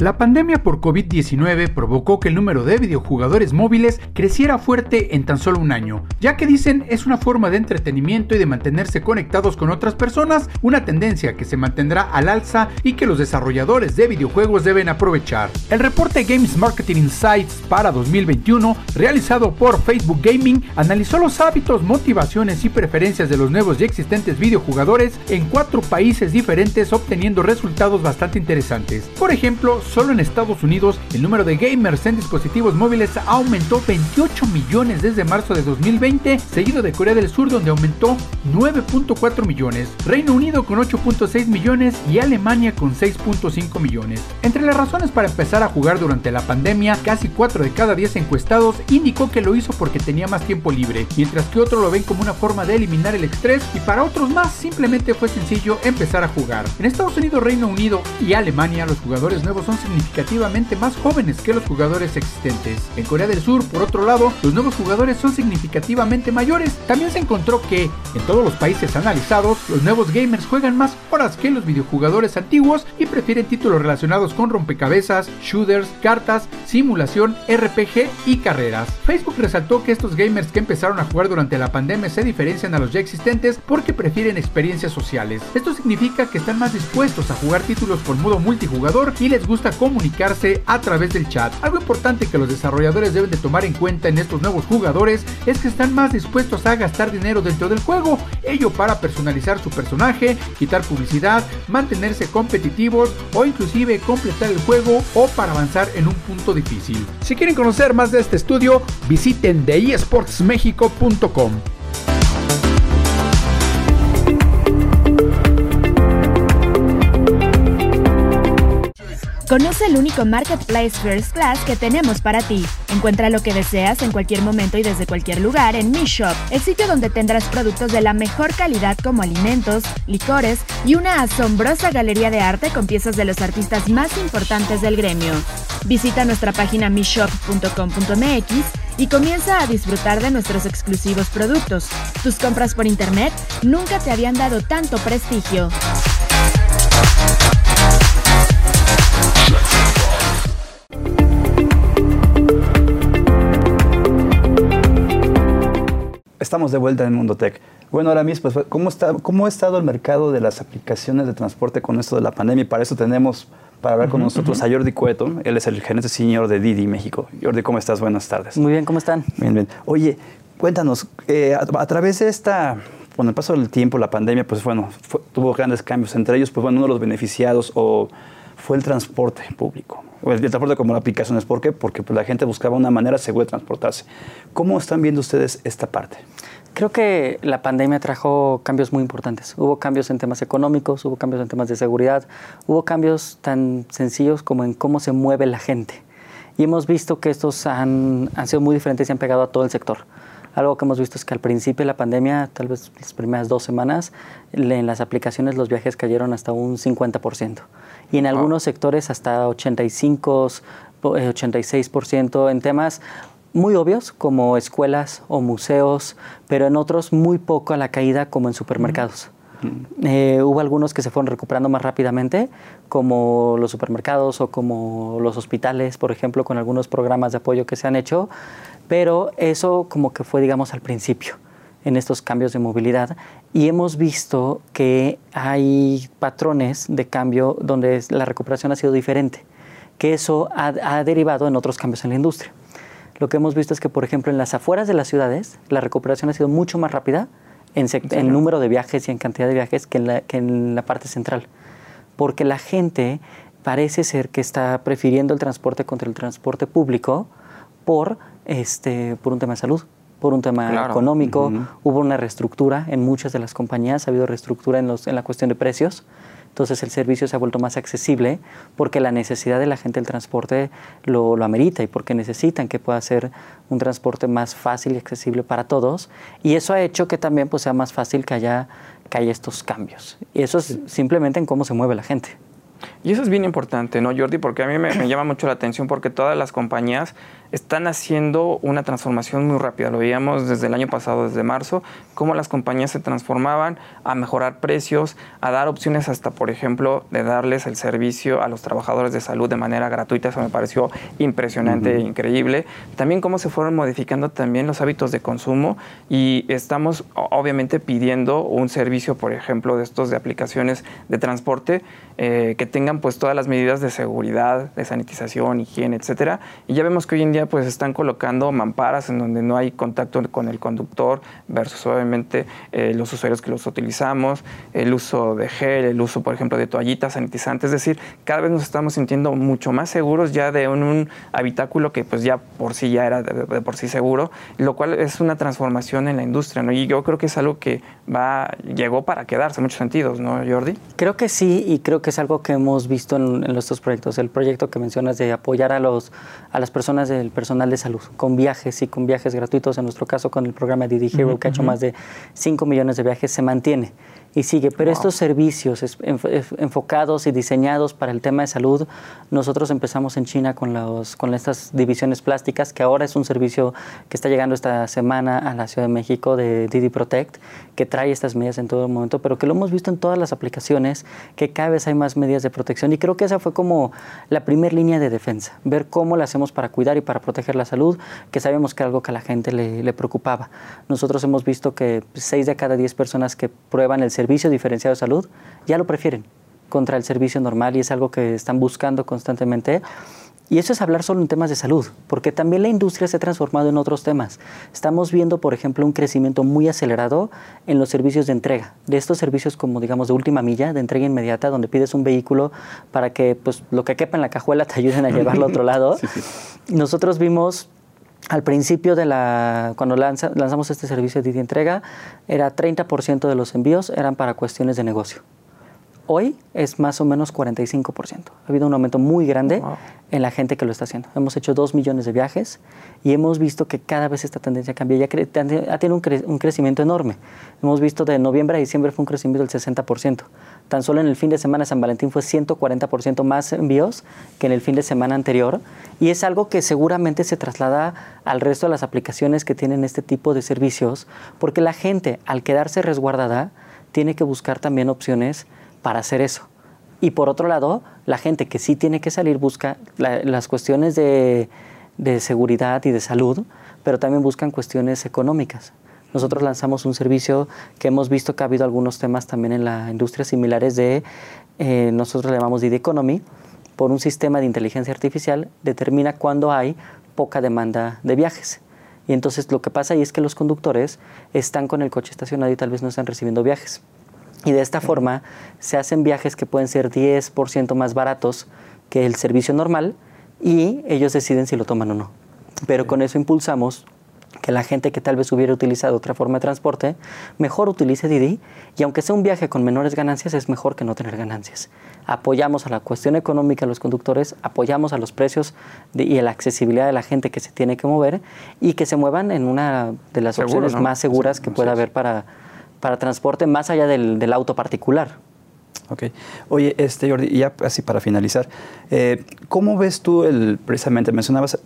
La pandemia por COVID-19 provocó que el número de videojugadores móviles creciera fuerte en tan solo un año, ya que dicen es una forma de entretenimiento y de mantenerse conectados con otras personas, una tendencia que se mantendrá al alza y que los desarrolladores de videojuegos deben aprovechar. El reporte Games Marketing Insights para 2021, realizado por Facebook Gaming, analizó los hábitos, motivaciones y preferencias de los nuevos y existentes videojugadores en cuatro países diferentes obteniendo resultados bastante interesantes. Por ejemplo, solo en Estados Unidos el número de gamers en dispositivos móviles aumentó 28 millones desde marzo de 2020, seguido de Corea del Sur donde aumentó 9.4 millones, Reino Unido con 8.6 millones y Alemania con 6.5 millones. Entre las razones para empezar a jugar durante la pandemia, casi 4 de cada 10 encuestados indicó que lo hizo porque tenía más tiempo libre, mientras que otros lo ven como una forma de eliminar el estrés y para otros más simplemente fue sencillo empezar a jugar. En Estados Unidos, Reino Unido y Alemania los jugadores nuevos son significativamente más jóvenes que los jugadores existentes. En Corea del Sur, por otro lado, los nuevos jugadores son significativamente mayores. También se encontró que, en todos los países analizados, los nuevos gamers juegan más horas que los videojugadores antiguos y prefieren títulos relacionados con rompecabezas, shooters, cartas, simulación, RPG y carreras. Facebook resaltó que estos gamers que empezaron a jugar durante la pandemia se diferencian a los ya existentes porque prefieren experiencias sociales. Esto significa que están más dispuestos a jugar títulos con modo multijugador y les gusta comunicarse a través del chat. Algo importante que los desarrolladores deben de tomar en cuenta en estos nuevos jugadores es que están más dispuestos a gastar dinero dentro del juego, ello para personalizar su personaje, quitar publicidad, mantenerse competitivos o inclusive completar el juego o para avanzar en un punto difícil. Si quieren conocer más de este estudio, visiten esportsmexico.com. Conoce el único Marketplace First Class que tenemos para ti. Encuentra lo que deseas en cualquier momento y desde cualquier lugar en Mi Shop, el sitio donde tendrás productos de la mejor calidad como alimentos, licores y una asombrosa galería de arte con piezas de los artistas más importantes del gremio. Visita nuestra página mishop.com.mx y comienza a disfrutar de nuestros exclusivos productos. Tus compras por internet nunca te habían dado tanto prestigio. Estamos de vuelta en Mundo Tech. Bueno, ahora mismo, pues, ¿cómo, está, ¿cómo ha estado el mercado de las aplicaciones de transporte con esto de la pandemia? Y para eso tenemos, para hablar con nosotros, a Jordi Cueto. Él es el gerente senior de Didi México. Jordi, ¿cómo estás? Buenas tardes. Muy bien, ¿cómo están? Bien, bien. Oye, cuéntanos, eh, a, a, través de esta, con el paso del tiempo, la pandemia, pues bueno, fue, tuvo grandes cambios. Entre ellos, pues bueno, uno de los beneficiados o fue el transporte público. El transporte como aplicaciones. ¿Por qué? Porque pues, la gente buscaba una manera segura de transportarse. ¿Cómo están viendo ustedes esta parte? Creo que la pandemia trajo cambios muy importantes. Hubo cambios en temas económicos, hubo cambios en temas de seguridad, hubo cambios tan sencillos como en cómo se mueve la gente. Y hemos visto que estos han, han sido muy diferentes y han pegado a todo el sector. Algo que hemos visto es que al principio de la pandemia, tal vez las primeras dos semanas, en las aplicaciones los viajes cayeron hasta un 50%. Y en algunos sectores hasta 85, 86% en temas muy obvios como escuelas o museos, pero en otros muy poco a la caída como en supermercados. Mm. Eh, hubo algunos que se fueron recuperando más rápidamente, como los supermercados o como los hospitales, por ejemplo, con algunos programas de apoyo que se han hecho, pero eso como que fue, digamos, al principio en estos cambios de movilidad y hemos visto que hay patrones de cambio donde la recuperación ha sido diferente, que eso ha, ha derivado en otros cambios en la industria lo que hemos visto es que, por ejemplo, en las afueras de las ciudades, la recuperación ha sido mucho más rápida en, en número de viajes y en cantidad de viajes que en, la, que en la parte central. Porque la gente parece ser que está prefiriendo el transporte contra el transporte público por, este, por un tema de salud, por un tema claro. económico. Uh -huh. Hubo una reestructura en muchas de las compañías, ha habido reestructura en, los, en la cuestión de precios. Entonces el servicio se ha vuelto más accesible porque la necesidad de la gente del transporte lo, lo, amerita y porque necesitan que pueda ser un transporte más fácil y accesible para todos. Y eso ha hecho que también pues, sea más fácil que haya, que haya estos cambios. Y eso es simplemente en cómo se mueve la gente. Y eso es bien importante, ¿no, Jordi? Porque a mí me, me, llama mucho la atención porque todas las compañías están haciendo una transformación muy rápida. Lo veíamos desde el año pasado, desde marzo, cómo las compañías se transformaban a mejorar precios, a dar opciones hasta, por ejemplo, de darles el servicio a los trabajadores de salud de manera gratuita. Eso me pareció impresionante uh -huh. e increíble. También cómo se fueron modificando también los hábitos de consumo y estamos obviamente pidiendo un servicio, por ejemplo, de estos de aplicaciones de transporte eh, que tengan pues todas las medidas de seguridad, de sanitización, higiene, etcétera. Y ya vemos que hoy en día pues están colocando mamparas en donde no hay contacto con el conductor versus obviamente eh, los usuarios que los utilizamos, el uso de gel, el uso por ejemplo de toallitas sanitizantes, es decir, cada vez nos estamos sintiendo mucho más seguros ya de un, habitáculo que pues ya por sí ya era de, por sí seguro, lo cual es una transformación en la industria, ¿no? Y yo creo que es algo que va, llegó para quedarse en muchos sentidos, ¿no, Jordi? Creo que sí, y creo que es algo que hemos visto en, en nuestros proyectos. El proyecto que mencionas de apoyar a, los, a las personas del personal de salud con viajes y con viajes gratuitos, en nuestro caso con el programa Didi Hero, que ha hecho más de 5 millones de viajes, se mantiene y sigue. Pero estos servicios enfocados y diseñados para el tema de salud, nosotros empezamos en China con, los, con estas divisiones plásticas, que ahora es un servicio que está llegando esta semana a la Ciudad de México de Didi Protect, que trae estas medidas en todo momento, pero que lo hemos visto en todas las aplicaciones, que cada vez hay más medidas de protección. Y creo que esa fue como la primera línea de defensa, ver cómo la hacemos para cuidar y para proteger la salud, que sabemos que era algo que a la gente le, le preocupaba. Nosotros hemos visto que 6 de cada 10 personas que prueban el servicio diferenciado de salud ya lo prefieren contra el servicio normal y es algo que están buscando constantemente. Y eso es hablar solo en temas de salud, porque también la industria se ha transformado en otros temas. Estamos viendo, por ejemplo, un crecimiento muy acelerado en los servicios de entrega, de estos servicios como, digamos, de última milla, de entrega inmediata, donde pides un vehículo para que pues, lo que quepa en la cajuela te ayuden a llevarlo a otro lado. Nosotros vimos al principio de la, cuando lanzamos este servicio de entrega, era 30% de los envíos eran para cuestiones de negocio. Hoy es más o menos 45%. Ha habido un aumento muy grande en la gente que lo está haciendo. Hemos hecho 2 millones de viajes y hemos visto que cada vez esta tendencia cambia. Ya ha tenido un, crecimiento enorme. Hemos visto de noviembre a diciembre fue un crecimiento del 60%. Tan solo en el fin de semana San Valentín fue 140% más envíos que en el fin de semana anterior. Y es algo que seguramente se traslada al resto de las aplicaciones que tienen este tipo de servicios, porque la gente al quedarse resguardada tiene que buscar también opciones para hacer eso. Y por otro lado, la gente que sí tiene que salir busca las cuestiones de, seguridad y de salud, pero también buscan cuestiones económicas. Nosotros lanzamos un servicio que hemos visto que ha habido algunos temas también en la industria similares de, eh, nosotros le llamamos Did Economy, por un sistema de inteligencia artificial determina cuándo hay poca demanda de viajes. Y entonces lo que pasa ahí es que los conductores están con el coche estacionado y tal vez no están recibiendo viajes. Y de esta forma se hacen viajes que pueden ser 10% más baratos que el servicio normal y ellos deciden si lo toman o no. Pero con eso impulsamos que la gente que tal vez hubiera utilizado otra forma de transporte, mejor utilice Didi y aunque sea un viaje con menores ganancias, es mejor que no tener ganancias. Apoyamos a la cuestión económica de los conductores, apoyamos a los precios y a la accesibilidad de la gente que se tiene que mover y que se muevan en una de las opciones más seguras que pueda haber para, para transporte más allá del, auto particular. Ok. Oye, este, Jordi, ya así para finalizar, eh, ¿cómo ves tú el, precisamente, mencionabas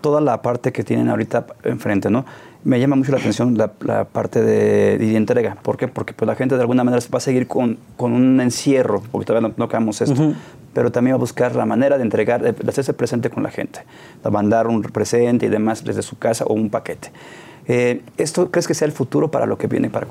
toda la parte que tienen ahorita enfrente, ¿no? Me llama mucho la atención la, parte de, de, entrega. ¿Por qué? Porque pues, la gente de alguna manera va a seguir con, con un encierro, porque todavía no, no acabamos esto, pero también va a buscar la manera de entregar, de hacerse presente con la gente, de mandar un presente y demás desde su casa o un paquete. Eh, ¿Esto crees que sea el futuro para lo que viene para,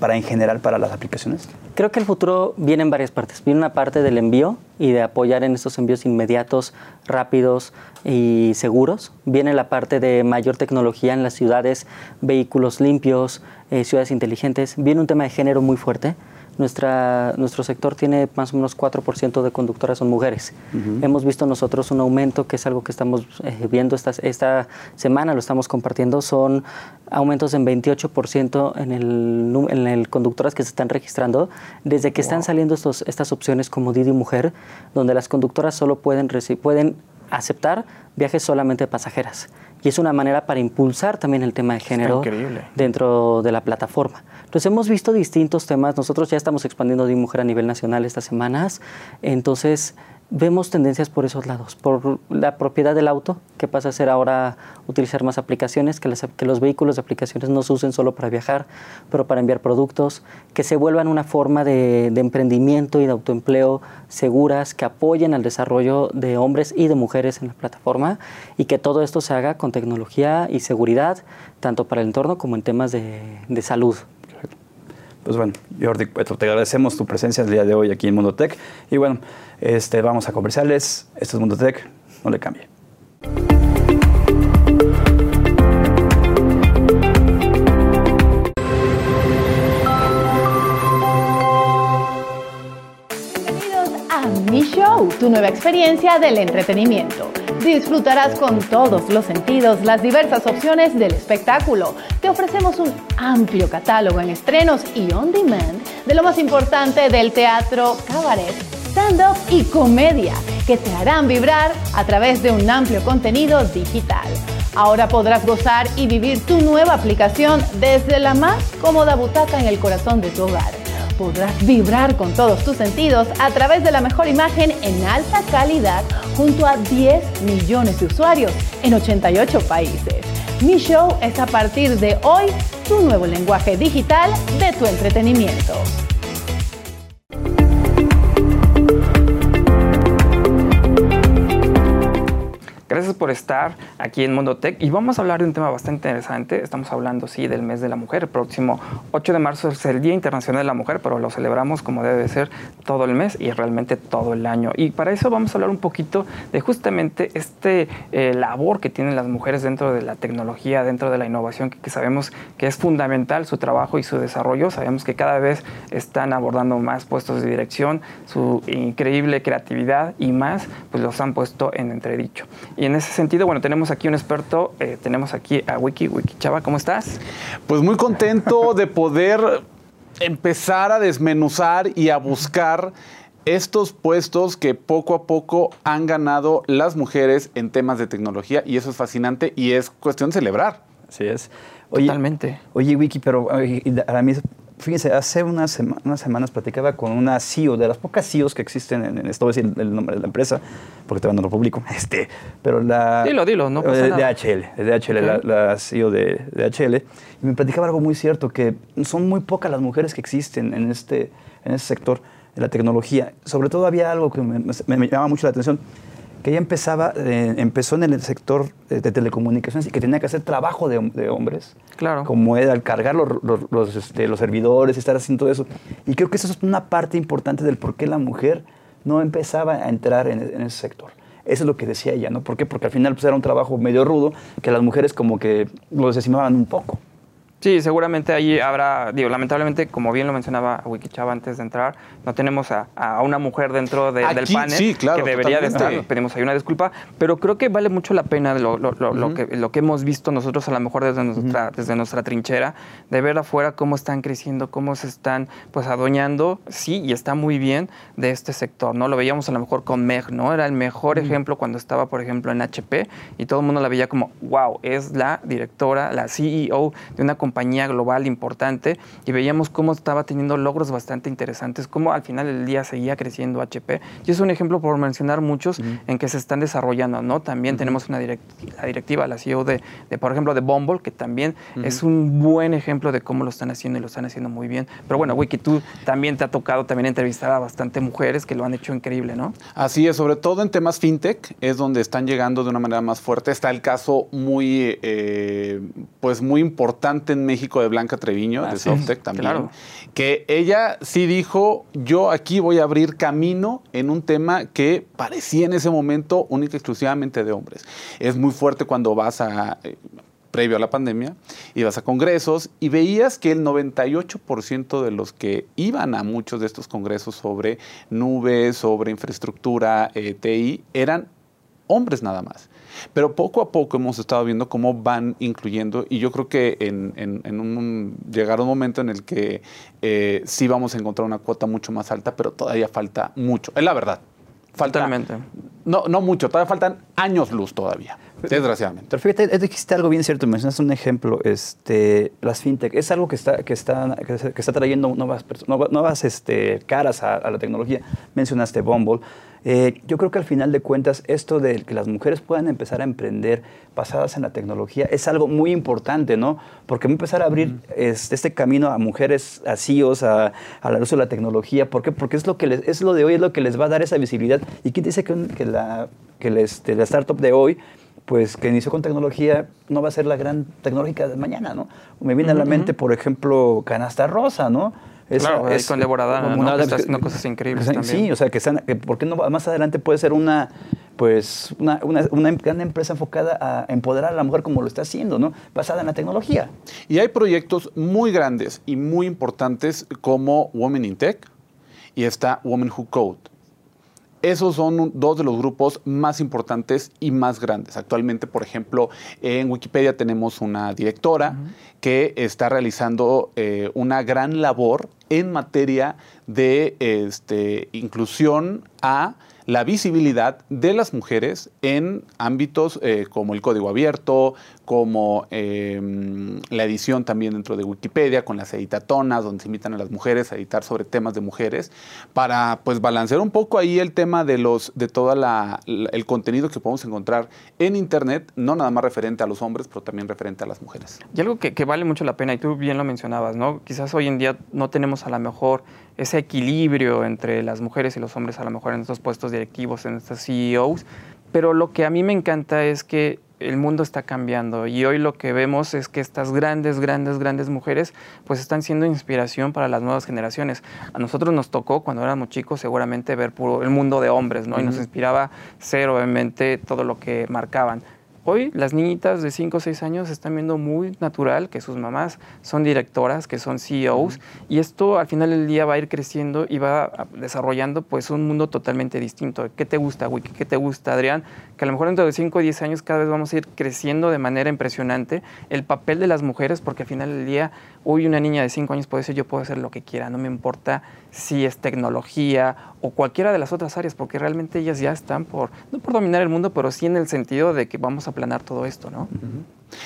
para en general para las aplicaciones? Creo que el futuro viene en varias partes. Viene una parte del envío y de apoyar en estos envíos inmediatos, rápidos y seguros. Viene la parte de mayor tecnología en las ciudades, vehículos limpios, eh, ciudades inteligentes. Viene un tema de género muy fuerte nuestra, nuestro sector tiene más o menos 4% de conductoras son mujeres. Hemos visto nosotros un aumento, que es algo que estamos eh, viendo esta, esta semana, lo estamos compartiendo, son aumentos en 28% en el, en el conductoras que se están registrando. Desde que están saliendo estos, estas opciones como Didi Mujer, donde las conductoras solo pueden, pueden aceptar viajes solamente pasajeras. Y es una manera para impulsar también el tema de género dentro de la plataforma. Entonces hemos visto distintos temas. Nosotros ya estamos expandiendo de mujer a nivel nacional estas semanas. Entonces vemos tendencias por esos lados, por la propiedad del auto, que pasa a ser ahora utilizar más aplicaciones, que, que, los vehículos de aplicaciones no se usen solo para viajar, pero para enviar productos, que se vuelvan una forma de, de emprendimiento y de autoempleo seguras, que apoyen al desarrollo de hombres y de mujeres en la plataforma y que todo esto se haga con tecnología y seguridad, tanto para el entorno como en temas de, de salud. Pues bueno, Jordi, te agradecemos tu presencia el día de hoy aquí en Mundo Tech. Y bueno, este, vamos a comerciales. Esto es Mundo Tech, no le cambie. Nueva experiencia del entretenimiento. Disfrutarás con todos los sentidos las diversas opciones del espectáculo. Te ofrecemos un amplio catálogo en estrenos y on demand de lo más importante del teatro, cabaret, stand-up y comedia, que te harán vibrar a través de un amplio contenido digital. Ahora podrás gozar y vivir tu nueva aplicación desde la más cómoda butaca en el corazón de tu hogar. Podrás vibrar con todos tus sentidos a través de la mejor imagen en alta calidad junto a 10 millones de usuarios en 88 países. Mi Show es a partir de hoy tu nuevo lenguaje digital de tu entretenimiento. Gracias por estar aquí en Mundo Tech y vamos a hablar de un tema bastante interesante. Estamos hablando, sí, del mes de la mujer. El próximo 8 de marzo es el Día Internacional de la Mujer, pero lo celebramos como debe ser todo el mes y realmente todo el año. Y para eso vamos a hablar un poquito de justamente este eh, labor que tienen las mujeres dentro de la tecnología, dentro de la innovación, que, que sabemos que es fundamental su trabajo y su desarrollo. Sabemos que cada vez están abordando más puestos de dirección, su increíble creatividad y más, pues los han puesto en entredicho. Y en ese sentido, bueno, tenemos aquí un experto, eh, tenemos aquí a Wiki, Wiki Chava, ¿cómo estás? Pues muy contento de poder empezar a desmenuzar y a buscar estos puestos que poco a poco han ganado las mujeres en temas de tecnología y eso es fascinante y es cuestión de celebrar. Así es. Totalmente. Oye, Wiki, pero oye, a mí Fíjense, hace unas, sema- unas semanas platicaba con una CEO, de las pocas CEOs que existen en, en esto, voy a decir el nombre de la empresa, porque todavía no lo publico, este, pero la... Dilo, dilo, no pasa de, nada. DHL, de DHL, Ok. la, la CEO de, de DHL, y me platicaba algo muy cierto, que son muy pocas las mujeres que existen en este, en este sector, en la tecnología. Sobre todo había algo que me, me- me llama mucho la atención, que ella empezaba, eh, empezó en el sector de, de telecomunicaciones y que tenía que hacer trabajo de, hom- de hombres Claro. como era el cargar los, los, los, este, los servidores, estar haciendo todo eso. Y creo que eso es una parte importante del por qué la mujer no empezaba a entrar en, en ese sector. Eso es lo que decía ella, ¿no? ¿Por qué? Porque al final pues, era un trabajo medio rudo que las mujeres como que lo desestimaban un poco. Sí, seguramente ahí habrá, digo, lamentablemente, como bien lo mencionaba Wikichava antes de entrar, no tenemos a, a una mujer dentro de- del Aquí, panel sí, claro, que debería de totalmente. estar. Pedimos ahí una disculpa, pero creo que vale mucho la pena lo, lo- lo- lo que, lo que hemos visto nosotros a lo mejor desde nuestra, desde nuestra trinchera, de ver afuera cómo están creciendo, cómo se están pues adueñando, sí, y está muy bien de este sector, ¿no? Lo veíamos a lo mejor con Meg, ¿no? Era el mejor ejemplo cuando estaba, por ejemplo, en HP y todo el mundo la veía como, wow, es la directora, la CEO de una compañía global importante y veíamos cómo estaba teniendo logros bastante interesantes, cómo al final del día seguía creciendo HP. Y es un ejemplo por mencionar muchos en que se están desarrollando, ¿no? También tenemos una direct- la directiva, la CEO de, de, por ejemplo, de Bumble, que también es un buen ejemplo de cómo lo están haciendo y lo están haciendo muy bien. Pero bueno, Wiki, tú también te ha tocado también entrevistar a bastante mujeres que lo han hecho increíble, ¿no? Así es, sobre todo en temas fintech es donde están llegando de una manera más fuerte. Está el caso muy, eh, pues muy importante en México de Blanca Treviño, de es, Softec también, claro. que ella sí dijo, yo aquí voy a abrir camino en un tema que parecía en ese momento única y exclusivamente de hombres. Es muy fuerte cuando vas a... eh, previo a la pandemia, ibas a congresos y veías que el 98% de los que iban a muchos de estos congresos sobre nubes, sobre infraestructura, eh, TI, eran hombres nada más. Pero poco a poco hemos estado viendo cómo van incluyendo y yo creo que en, en- en un, llegará un momento en el que eh, sí vamos a encontrar una cuota mucho más alta, pero todavía falta mucho. Es la verdad. Falta, Totalmente. No, no mucho, todavía faltan años luz todavía, desgraciadamente. Pero fíjate, dijiste algo bien cierto, mencionaste un ejemplo, este, las fintech, es algo que está, que está, que está trayendo nuevas, nuevas, este, caras a, a la tecnología. Mencionaste Bumble. Eh, yo creo que al final de cuentas esto de que las mujeres puedan empezar a emprender basadas en la tecnología es algo muy importante, ¿no? Porque empezar a abrir este, este camino a mujeres, a CEOs, a, a la luz de la tecnología. ¿Por qué? Porque es lo, que les- es lo de hoy, es lo que les va a dar esa visibilidad. ¿Y quién dice que, que la, que el, este, la startup de hoy pues que inició con tecnología no va a ser la gran tecnológica de mañana, ¿no? Me viene a la mente, por ejemplo, Canasta Rosa, ¿no? Claro, ahí con Débora Dana, ¿no? una- Que está haciendo cosas increíbles que- también. Sí, o sea, que, están, que ¿por qué no más adelante puede ser una, pues, una, una, una gran empresa enfocada a empoderar a la mujer como lo está haciendo, ¿no? Basada en la tecnología. Y hay proyectos muy grandes y muy importantes como Women in Tech y está Women Who Code. Esos son dos de los grupos más importantes y más grandes. Actualmente, por ejemplo, en Wikipedia tenemos una directora que está realizando eh, una gran labor en materia de este, inclusión a la visibilidad de las mujeres en ámbitos eh, como el código abierto, como em, la edición también dentro de Wikipedia, con las editatonas, donde se invitan a las mujeres a editar sobre temas de mujeres, para pues balancear un poco ahí el tema de los de todo el contenido que podemos encontrar en internet, no nada más referente a los hombres, pero también referente a las mujeres. Y algo que, que vale mucho la pena, y tú bien lo mencionabas, ¿no? Quizás hoy en día no tenemos a lo mejor ese equilibrio entre las mujeres y los hombres, a lo mejor en estos puestos directivos, en estos CEOs, pero lo que a mí me encanta es que el mundo está cambiando y hoy lo que vemos es que estas grandes, grandes, grandes mujeres pues están siendo inspiración para las nuevas generaciones. A nosotros nos tocó cuando éramos chicos seguramente ver puro el mundo de hombres, ¿no? Y nos inspiraba ser obviamente todo lo que marcaban. Hoy las niñitas de 5 o 6 años están viendo muy natural que sus mamás son directoras, que son CEOs, y esto al final del día va a ir creciendo y va desarrollando pues un mundo totalmente distinto. ¿Qué te gusta, Wiki? ¿Qué te gusta, Adrián? Que a lo mejor dentro de 5 o 10 años cada vez vamos a ir creciendo de manera impresionante el papel de las mujeres, porque al final del día hoy una niña de 5 años puede decir yo puedo hacer lo que quiera, no me importa si es tecnología o cualquiera de las otras áreas, porque realmente ellas ya están por, no por dominar el mundo, pero sí en el sentido de que vamos a planear todo esto, ¿no?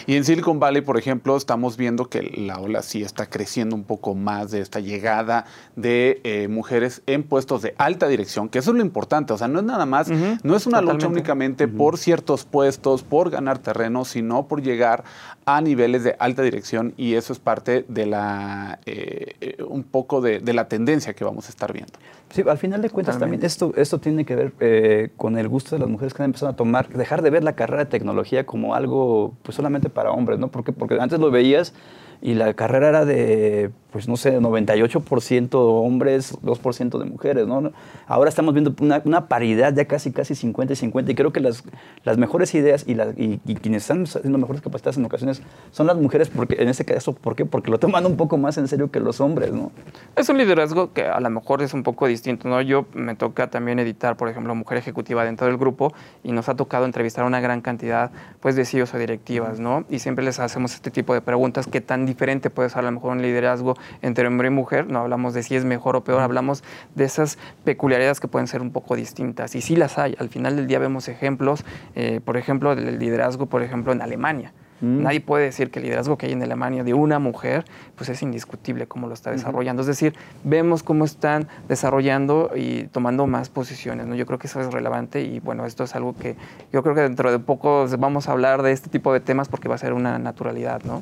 Y en Silicon Valley, por ejemplo, estamos viendo que la ola sí está creciendo un poco más de esta llegada de eh, mujeres en puestos de alta dirección, que eso es lo importante. O sea, no es nada más, no es una lucha únicamente por ciertos puestos, por ganar terreno, sino por llegar a niveles de alta dirección y eso es parte de la, eh, eh, un poco de, la tendencia que vamos a estar viendo. Sí, al final de cuentas también esto, esto tiene que ver con el gusto de las mujeres que han empezado a tomar, dejar de ver la carrera de tecnología como algo pues solamente para hombres, ¿no? Porque, porque antes lo veías y la carrera era de, pues no sé, 98% hombres, 2% de mujeres, ¿no? Ahora estamos viendo una, paridad ya casi, casi 50 y 50 y creo que las, las mejores ideas y, y, quienes están haciendo mejores capacidades en ocasiones son las mujeres, porque en ese caso, ¿por qué? Porque lo toman un poco más en serio que los hombres, ¿no? Es un liderazgo que a lo mejor es un poco distinto, ¿no? Yo me toca también editar, por ejemplo, mujer ejecutiva dentro del grupo y nos ha tocado entrevistar a una gran cantidad, pues, de CEOs o directivas, ¿no? Y siempre les hacemos este tipo de preguntas, ¿qué tan diferente puede ser a lo mejor un liderazgo entre hombre y mujer, no hablamos de si es mejor o peor, hablamos de esas peculiaridades que pueden ser un poco distintas. Y sí las hay, al final del día vemos ejemplos, eh, por ejemplo, del liderazgo, por ejemplo, en Alemania. Mm. Nadie puede decir que el liderazgo que hay en Alemania de una mujer, pues es indiscutible cómo lo está desarrollando. Es decir, vemos cómo están desarrollando y tomando más posiciones. ¿no? Yo creo que eso es relevante y bueno, esto es algo que yo creo que dentro de poco vamos a hablar de este tipo de temas porque va a ser una naturalidad, ¿no?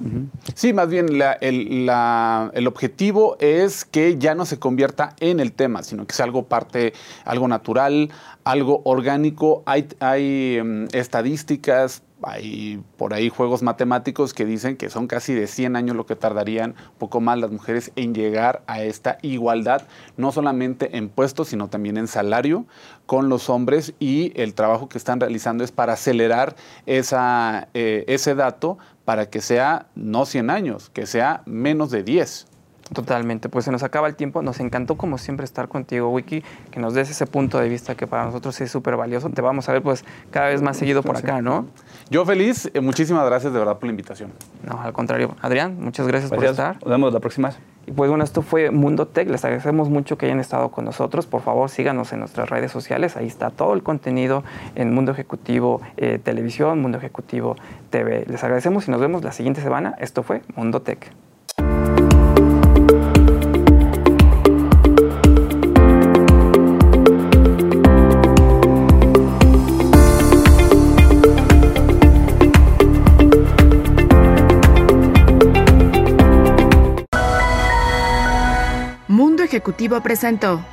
Sí, más bien el, el objetivo es que ya no se convierta en el tema, sino que sea algo parte, algo natural, algo orgánico. Hay, hay em, estadísticas hay por ahí juegos matemáticos que dicen que son casi de 100 años lo que tardarían poco más las mujeres en llegar a esta igualdad, no solamente en puestos, sino también en salario con los hombres y el trabajo que están realizando es para acelerar eh, ese dato para que sea no 100 años, que sea menos de 10. Totalmente, pues se nos acaba el tiempo. Nos encantó como siempre estar contigo, Wiki, que nos des ese punto de vista que para nosotros es súper valioso. Te vamos a ver pues cada vez más seguido por acá, ¿no? Yo feliz, eh, muchísimas gracias de verdad por la invitación. No, al contrario. Adrián, muchas gracias, por estar. Nos vemos la próxima. Y pues bueno, esto fue Mundo Tech. Les agradecemos mucho que hayan estado con nosotros. Por favor, síganos en nuestras redes sociales. Ahí está todo el contenido en Mundo Ejecutivo eh, Televisión, Mundo Ejecutivo TV. Les agradecemos y nos vemos la siguiente semana. Esto fue Mundo Tech. Ejecutivo presentó